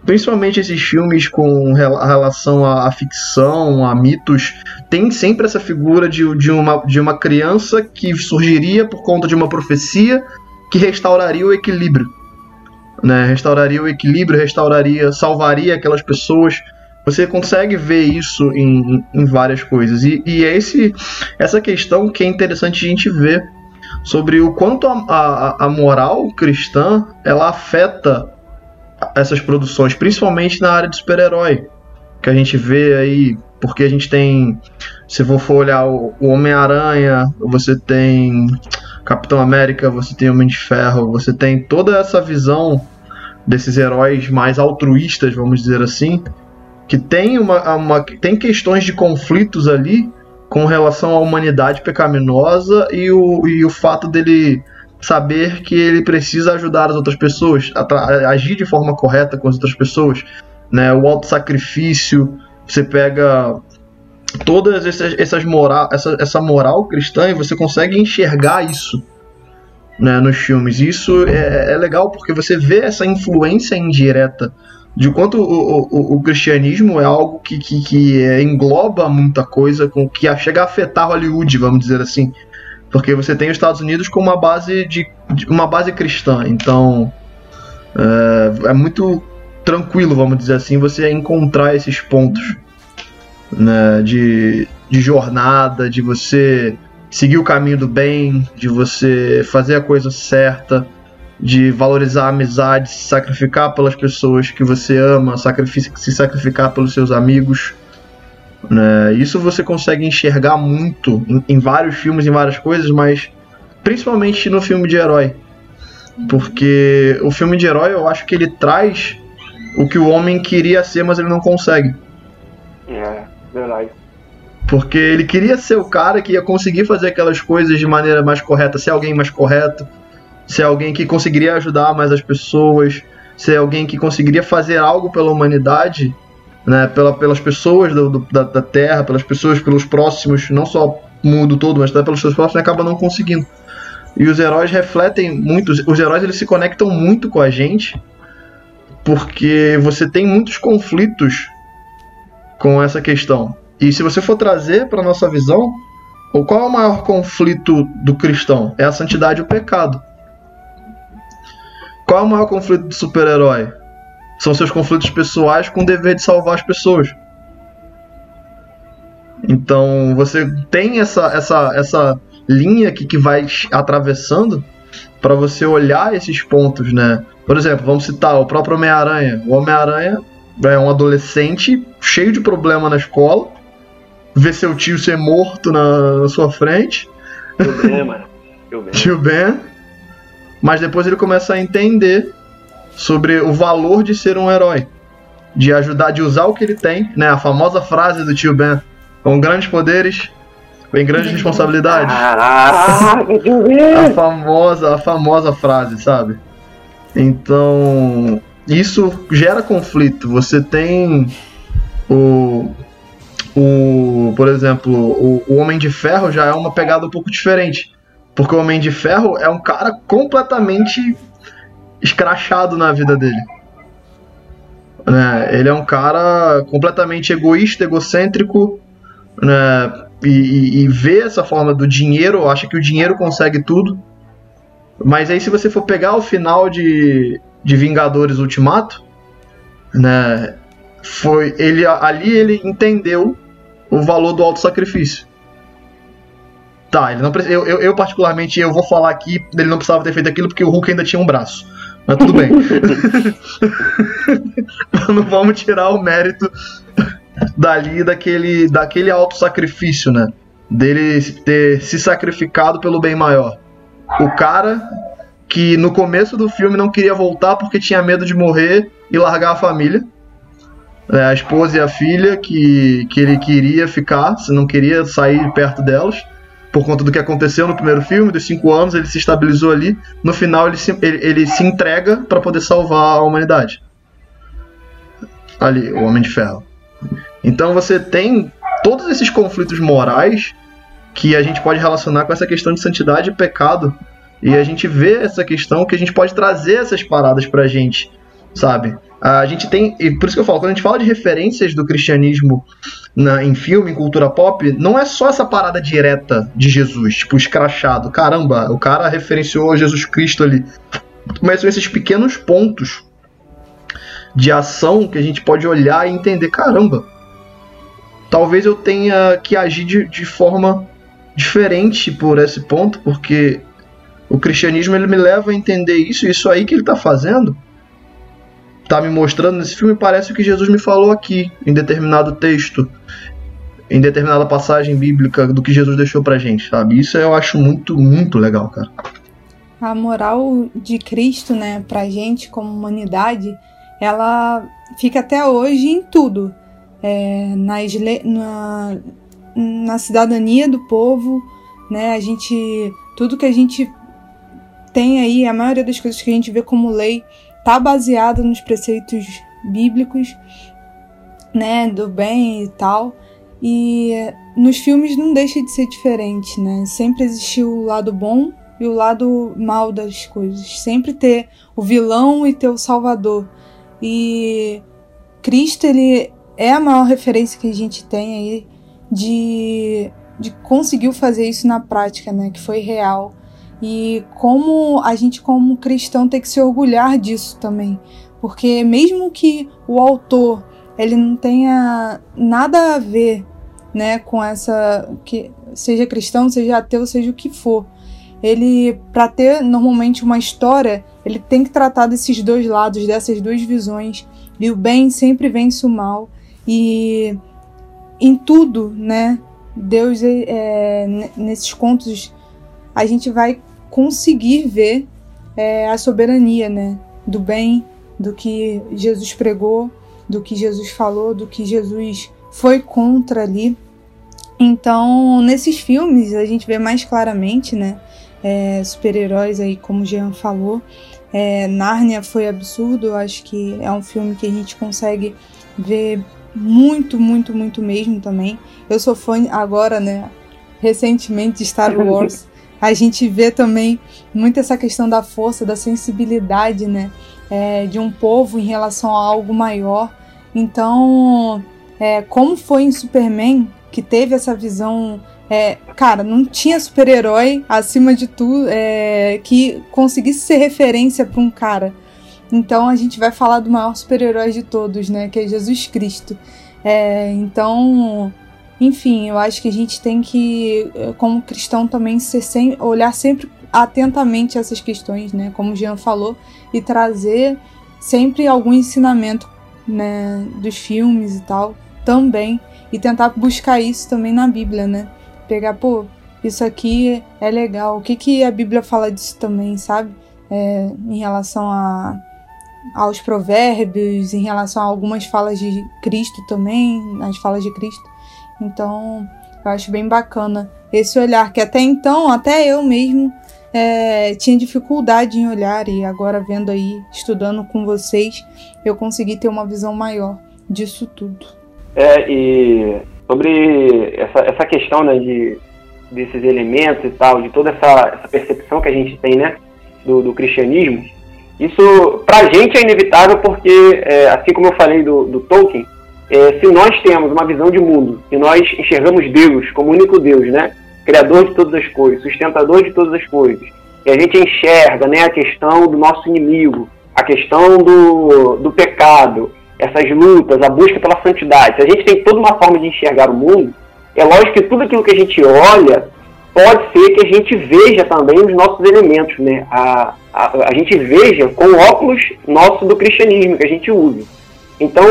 Speaker 1: principalmente esses filmes com relação à, ficção, a mitos, tem sempre essa figura de, de, uma, de uma criança que surgiria por conta de uma profecia que restauraria o equilíbrio. Né? Restauraria o equilíbrio, restauraria, salvaria aquelas pessoas. Você consegue ver isso em, em várias coisas. E, e é esse, essa questão que é interessante a gente ver sobre o quanto a, a, a moral cristã ela afeta essas produções, principalmente na área de super-herói, que a gente vê aí, porque a gente tem, se for olhar o, Homem-Aranha, você tem Capitão América, você tem Homem de Ferro, você tem toda essa visão desses heróis mais altruístas, vamos dizer assim, que tem uma, uma tem questões de conflitos ali com relação à humanidade pecaminosa e o, e o fato dele saber que ele precisa ajudar as outras pessoas, agir de forma correta com as outras pessoas, né? O auto sacrifício, você pega todas essas, essas moral, essa, essa moral cristã e você consegue enxergar isso né, nos filmes. Isso é, é legal porque você vê essa influência indireta de quanto o, o, o, cristianismo é algo que, que, que engloba muita coisa, com que chega a afetar Hollywood, vamos dizer assim porque você tem os Estados Unidos com uma base de, de uma base cristã, então é, é, muito tranquilo, vamos dizer assim, você encontrar esses pontos né, de, de jornada, de você seguir o caminho do bem, de você fazer a coisa certa, de valorizar a amizade, se sacrificar pelas pessoas que você ama, se sacrificar pelos seus amigos. Né? Isso você consegue enxergar muito em, em vários filmes, em várias coisas, mas principalmente no filme de herói. Porque o filme de herói eu acho que ele traz o que o homem queria ser, mas ele não consegue.
Speaker 3: É, verdade.
Speaker 1: Porque ele queria ser o cara que ia conseguir fazer aquelas coisas de maneira mais correta, ser alguém mais correto, ser alguém que conseguiria ajudar mais as pessoas, ser alguém que conseguiria fazer algo pela humanidade né, pela, pelas pessoas do, do, da, da, Terra, pelas pessoas, pelos próximos, não só o mundo todo, mas até pelos seus próximos, acaba não conseguindo. E os heróis refletem muito, os heróis eles se conectam muito com a gente, porque você tem muitos conflitos com essa questão. E se você for trazer para nossa visão, qual é o maior conflito do cristão? É a santidade e o pecado. Qual é o maior conflito do super-herói? São seus conflitos pessoais com o dever de salvar as pessoas. Então você tem essa, essa, essa linha que, que vai atravessando para você olhar esses pontos, né? Por exemplo, vamos citar o próprio Homem-Aranha. O Homem-Aranha é um adolescente cheio de problema na escola, vê seu tio ser morto na, na sua frente.
Speaker 3: Tio Ben, mano. Tio Ben.
Speaker 1: Mas depois ele começa a entender sobre o valor de ser um herói, de ajudar, de usar o que ele tem, né? A famosa frase do tio Ben: com grandes poderes vem grandes responsabilidades. A famosa, a famosa frase, sabe? Então, isso gera conflito. Você tem o o, por exemplo, o, o Homem de Ferro já é uma pegada um pouco diferente. Porque o Homem de Ferro é um cara completamente escrachado na vida dele. Né? Ele é um cara completamente egoísta, egocêntrico, né? e, e vê essa forma do dinheiro, acha que o dinheiro consegue tudo. Mas aí se você for pegar o final de, de Vingadores Ultimato, né, foi ele ali ele entendeu o valor do auto sacrifício. Tá, ele não eu, eu, eu, particularmente eu vou falar aqui, ele não precisava ter feito aquilo porque o Hulk ainda tinha um braço. Mas tudo bem. não vamos tirar o mérito dali daquele daquele auto sacrifício, né? Dele ter se sacrificado pelo bem maior. O cara que no começo do filme não queria voltar porque tinha medo de morrer e largar a família. É, a esposa e a filha que, que ele queria ficar, se não queria sair perto delas por conta do que aconteceu no primeiro filme, dos cinco anos, ele se estabilizou ali. No final, ele se, ele, ele se entrega para poder salvar a humanidade. Ali, o Homem de Ferro. Então você tem todos esses conflitos morais que a gente pode relacionar com essa questão de santidade e pecado. E a gente vê essa questão que a gente pode trazer essas paradas pra gente, sabe? A gente tem, e por isso que eu falo, quando a gente fala de referências do cristianismo na, em filme, em cultura pop, não é só essa parada direta de Jesus, tipo, escrachado. Caramba, o cara referenciou Jesus Cristo ali. Mas são esses pequenos pontos de ação que a gente pode olhar e entender, caramba, talvez eu tenha que agir de, de forma diferente por esse ponto, porque o cristianismo ele me leva a entender isso, isso aí que ele está fazendo está me mostrando nesse filme parece o que Jesus me falou aqui, em determinado texto, em determinada passagem bíblica do que Jesus deixou pra gente, sabe? Isso eu acho muito, muito legal, cara.
Speaker 2: A moral de Cristo, né, pra gente como humanidade, ela fica até hoje em tudo. É, nas, na, na cidadania do povo, né? A gente. Tudo que a gente tem aí, a maioria das coisas que a gente vê como lei, tá baseada nos preceitos bíblicos, né, do bem e tal. E nos filmes não deixa de ser diferente, né? Sempre existiu o lado bom e o lado mal das coisas. Sempre ter o vilão e ter o salvador. E Cristo, ele é a maior referência que a gente tem aí de, de conseguiu fazer isso na prática, né? Que foi real. E como a gente, como cristão, tem que se orgulhar disso também. Porque mesmo que o autor ele não tenha nada a ver né, com essa. que seja cristão, seja ateu, seja o que for. Ele, para ter normalmente uma história, ele tem que tratar desses dois lados, dessas duas visões. E o bem sempre vence o mal. E em tudo, né? Deus, é, é nesses contos, a gente vai conseguir ver é, a soberania, né? Do bem, do que Jesus pregou, do que Jesus falou, do que Jesus foi contra ali. Então, nesses filmes a gente vê mais claramente, né? É, super-heróis aí, como o Jean falou. É, Nárnia foi absurdo, eu acho que é um filme que a gente consegue ver muito, muito, muito mesmo também. Eu sou fã agora, né? Recentemente de Star Wars a gente vê também muito essa questão da força, da sensibilidade, né? É, de um povo em relação a algo maior. Então, é, como foi em Superman, que teve essa visão. É, cara, não tinha super-herói acima de tudo é, que conseguisse ser referência para um cara. Então a gente vai falar do maior super-herói de todos, né? Que é Jesus Cristo. É, então enfim, eu acho que a gente tem que, eh, como cristão, também ser sem, olhar sempre atentamente essas questões, né? Como o Jean falou, e trazer sempre algum ensinamento né, dos filmes e tal também. E tentar buscar isso também na Bíblia, né? Pegar, pô, isso aqui é legal. O que, que a Bíblia fala disso também, sabe? É, em relação a, aos provérbios, em relação a algumas falas de Cristo também, as falas de Cristo. Então, eu acho bem bacana esse olhar que até então, até eu mesmo é, tinha dificuldade em olhar e agora vendo aí, estudando com vocês, eu consegui ter uma visão maior disso tudo.
Speaker 3: É, e sobre essa, essa questão né, de, desses elementos e tal, de toda essa, essa percepção que a gente tem né, do, do cristianismo, isso pra gente é inevitável porque, é, assim como eu falei do, do Tolkien, é, se nós temos uma visão de mundo e nós enxergamos Deus como único Deus, né? Criador de todas as coisas, sustentador de todas as coisas, e a gente enxerga né, a questão do nosso inimigo, a questão do, do pecado, essas lutas, a busca pela santidade. Se a gente tem toda uma forma de enxergar o mundo, é lógico que tudo aquilo que a gente olha pode ser que a gente veja também os nossos elementos, né? A, a, a gente veja com óculos nosso do cristianismo que a gente usa. Então,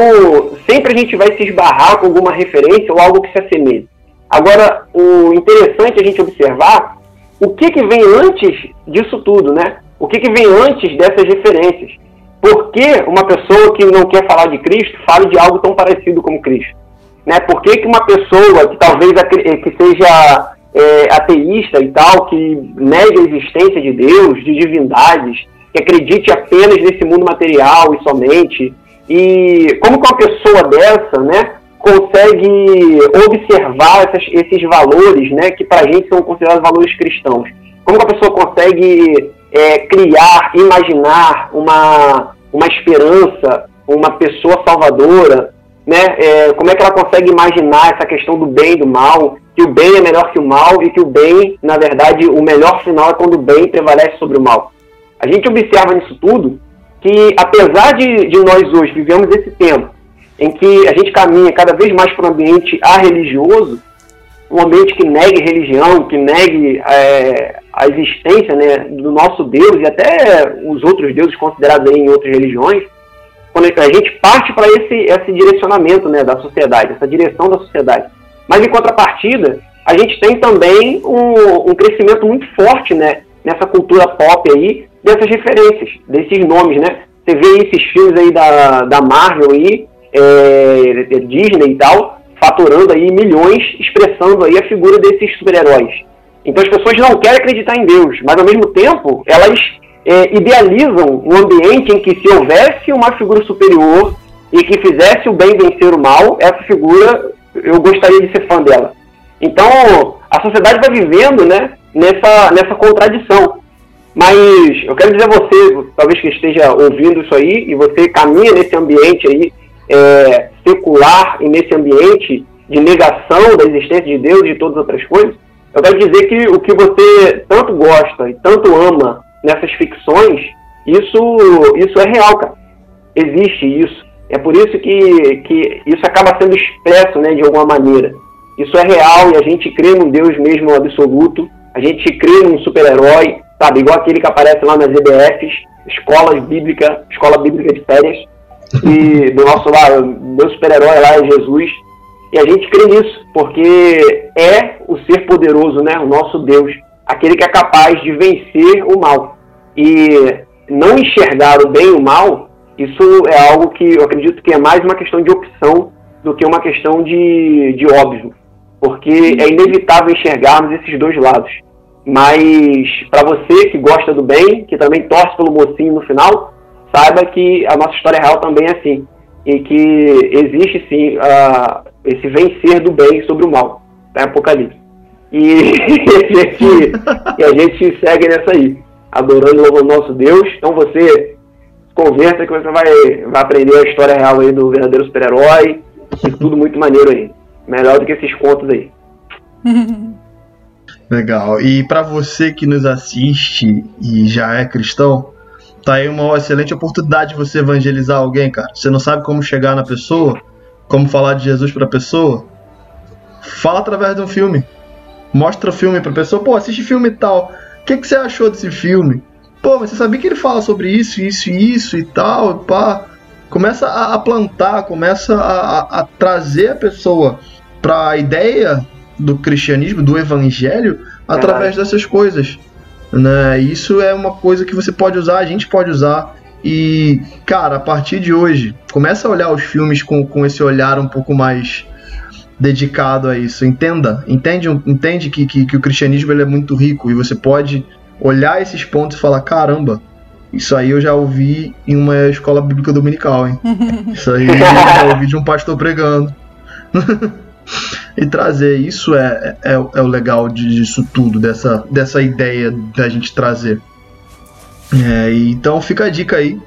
Speaker 3: sempre a gente vai se esbarrar com alguma referência ou algo que se assemelhe. Agora, o interessante é a gente observar o que, que vem antes disso tudo, né? O que, que vem antes dessas referências? Por que uma pessoa que não quer falar de Cristo fala de algo tão parecido como Cristo? Né? Por que, que uma pessoa que talvez que seja é, ateísta e tal, que negue a existência de Deus, de divindades, que acredite apenas nesse mundo material e somente, e como que uma pessoa dessa, né, consegue observar essas, esses valores, né, que para a gente são considerados valores cristãos? Como que a pessoa consegue é, criar, imaginar uma, uma esperança, uma pessoa salvadora, né? É, como é que ela consegue imaginar essa questão do bem e do mal, que o bem é melhor que o mal e que o bem, na verdade, o melhor final é quando o bem prevalece sobre o mal. A gente observa nisso tudo que, apesar de, de nós hoje vivemos esse tempo em que a gente caminha cada vez mais para um ambiente religioso, um ambiente que negue religião, que negue é, a existência né, do nosso Deus e até os outros deuses considerados em outras religiões, quando a gente parte para esse, esse direcionamento né, da sociedade, essa direção da sociedade. Mas em contrapartida, a gente tem também um, um crescimento muito forte né, nessa cultura pop aí, dessas referências, desses nomes, né? Você vê esses filmes aí da, da Marvel aí, é, é, Disney e tal, faturando aí milhões, expressando aí a figura desses super-heróis. Então as pessoas não querem acreditar em Deus, mas ao mesmo tempo elas é, idealizam um ambiente em que se houvesse uma figura superior e que fizesse o bem vencer o mal, essa figura eu gostaria de ser fã dela. Então a sociedade vai vivendo né, nessa, nessa contradição. Mas eu quero dizer a você, talvez que esteja ouvindo isso aí, e você caminha nesse ambiente aí é, secular e nesse ambiente de negação da existência de Deus e de todas as outras coisas, eu quero dizer que o que você tanto gosta e tanto ama nessas ficções, isso, isso é real, cara. Existe isso. É por isso que, que isso acaba sendo expresso né, de alguma maneira. Isso é real e a gente crê num Deus mesmo absoluto, a gente crê num super-herói, sabe? Igual aquele que aparece lá nas EBFs, escolas bíblicas, escola bíblica de férias, e do nosso lá, meu super-herói lá é Jesus. E a gente crê nisso, porque é o ser poderoso, né? O nosso Deus, aquele que é capaz de vencer o mal. E não enxergar o bem e o mal, isso é algo que eu acredito que é mais uma questão de opção do que uma questão de, de óbvio. Porque é inevitável enxergarmos esses dois lados. Mas para você que gosta do bem, que também torce pelo mocinho no final, saiba que a nossa história real também é assim. E que existe sim esse vencer do bem sobre o mal. É Apocalipse. E, a gente, e a gente segue nessa aí, adorando o nosso Deus. Então você conversa que você vai, vai aprender a história real aí do verdadeiro super-herói. E tudo muito maneiro aí. Melhor do que esses contos aí.
Speaker 1: Legal. E para você que nos assiste e já é cristão, tá aí uma excelente oportunidade de você evangelizar alguém, cara. Você não sabe como chegar na pessoa, como falar de Jesus para a pessoa? Fala através de um filme. Mostra o filme pra pessoa, pô, assiste filme e tal. O que, que você achou desse filme? Pô, mas você sabia que ele fala sobre isso, isso e isso e tal, pá. Começa a, plantar, começa a, a trazer a pessoa para a ideia do cristianismo, do evangelho, através dessas coisas. Né? Isso é uma coisa que você pode usar, a gente pode usar. E, cara, a partir de hoje, começa a olhar os filmes com, com esse olhar um pouco mais dedicado a isso. Entenda, entende, entende que, que, que o cristianismo ele é muito rico e você pode olhar esses pontos e falar: caramba, isso aí eu já ouvi em uma escola bíblica dominical, hein? Isso aí eu já ouvi de um pastor pregando. e trazer. Isso é, é, é o legal disso tudo, dessa, dessa ideia da gente trazer. É, então fica a dica aí.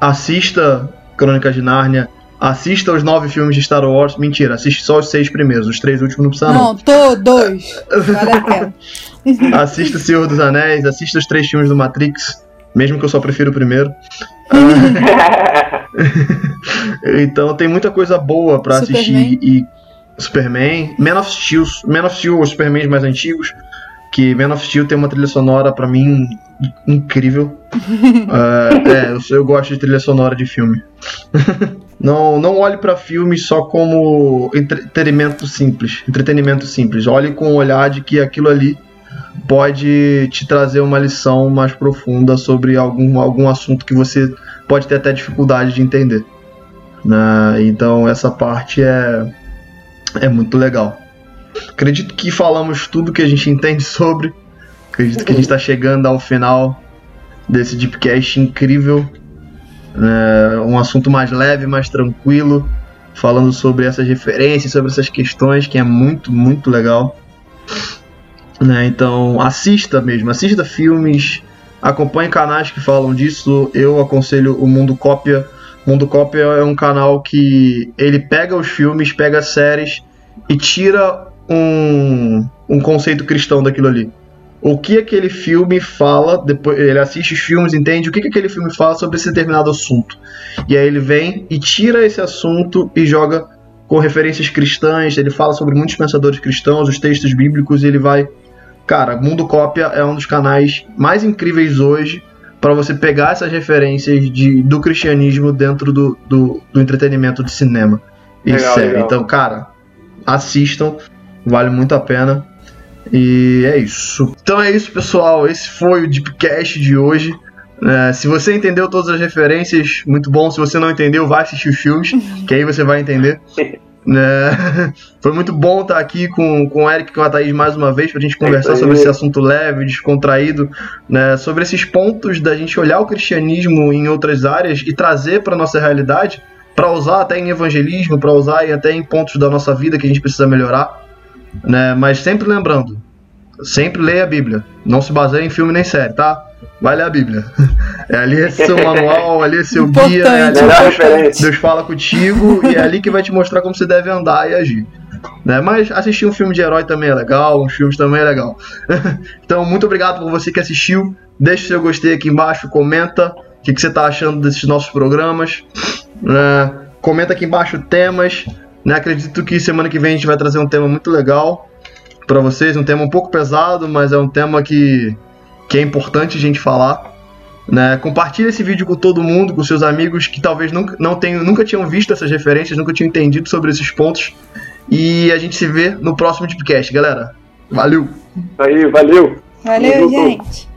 Speaker 1: Assista Crônicas de Nárnia, Assista os nove filmes de Star Wars. Mentira, assiste só os seis primeiros. Os três últimos não precisa, não.
Speaker 2: Não, todos.
Speaker 1: Assista o Senhor dos Anéis, assista os três filmes do Matrix, mesmo que eu só prefiro o primeiro. então tem muita coisa boa pra
Speaker 2: Superman.
Speaker 1: assistir e Superman, Man of Steel, Man of Steel, os Supermans mais antigos, que Man of Steel tem uma trilha sonora pra mim incrível. É, é, eu, eu gosto de trilha sonora de filme. Não, não olhe pra filme só como entretenimento simples, entretenimento simples. Olhe com o olhar de que aquilo ali pode te trazer uma lição mais profunda sobre algum, algum assunto que você pode ter até dificuldade de entender. Né? Então essa parte é, é muito legal. Acredito que falamos tudo que a gente entende sobre. Acredito que a gente está chegando ao final desse Deepcast incrível. né? um assunto mais leve, mais tranquilo. Falando sobre essas referências, sobre essas questões, que é muito, muito legal. Né? Então assista mesmo, assista filmes, acompanhe canais que falam disso. Eu aconselho o Mundo Cópia. Mundo Cópia é um canal que ele pega os filmes, pega as séries e tira um, um conceito cristão daquilo ali. O que aquele filme fala, depois ele assiste os filmes, entende o que, que aquele filme fala sobre esse determinado assunto. E aí ele vem e tira esse assunto e joga com referências cristãs, ele fala sobre muitos pensadores cristãos, os textos bíblicos, e ele vai Cara, Mundo Cópia é um dos canais mais incríveis hoje para você pegar essas referências de, do cristianismo dentro do, do, do entretenimento de cinema e
Speaker 3: Legal,
Speaker 1: série.
Speaker 3: legal.
Speaker 1: Então, cara, assistam, vale muito a pena. E é isso. Então é isso, pessoal. Esse foi o Deepcast de hoje. É, se você entendeu todas as referências, muito bom. Se você não entendeu, vai assistir os filmes, que aí você vai entender. né? Foi muito bom estar aqui com, com o Eric e com a Thaís mais uma vez pra gente conversar
Speaker 3: isso
Speaker 1: sobre esse assunto leve, descontraído, né? sobre esses pontos da gente olhar o cristianismo em outras áreas e trazer para nossa realidade, para usar até em evangelismo, para usar até em pontos da nossa vida que a gente precisa melhorar, né? Mas sempre lembrando, sempre leia a Bíblia, não se baseie em filme nem série, tá? Vai ler a Bíblia. É ali é seu manual, ali é seu guia, é ali
Speaker 2: Importante.
Speaker 3: Melhor
Speaker 1: Deus. Deus fala contigo e é ali que vai te mostrar como você deve andar e agir. Né? Mas assistir um filme de herói também é legal, uns filmes também é legal. então, muito obrigado por você que assistiu. Deixa o seu gostei aqui embaixo, comenta o que, que você está achando desses nossos programas. né? comenta aqui embaixo temas. Né? Acredito que semana que vem a gente vai trazer um tema muito legal para vocês, um tema um pouco pesado, mas é um tema que, que é importante a gente falar. Né? Compartilhe esse vídeo com todo mundo, com seus amigos que talvez nunca, não tenham, nunca tinham visto essas referências, nunca tinham entendido sobre esses pontos. E a gente se vê no próximo podcast, galera. Valeu!
Speaker 3: Aí, valeu.
Speaker 2: Valeu, gente.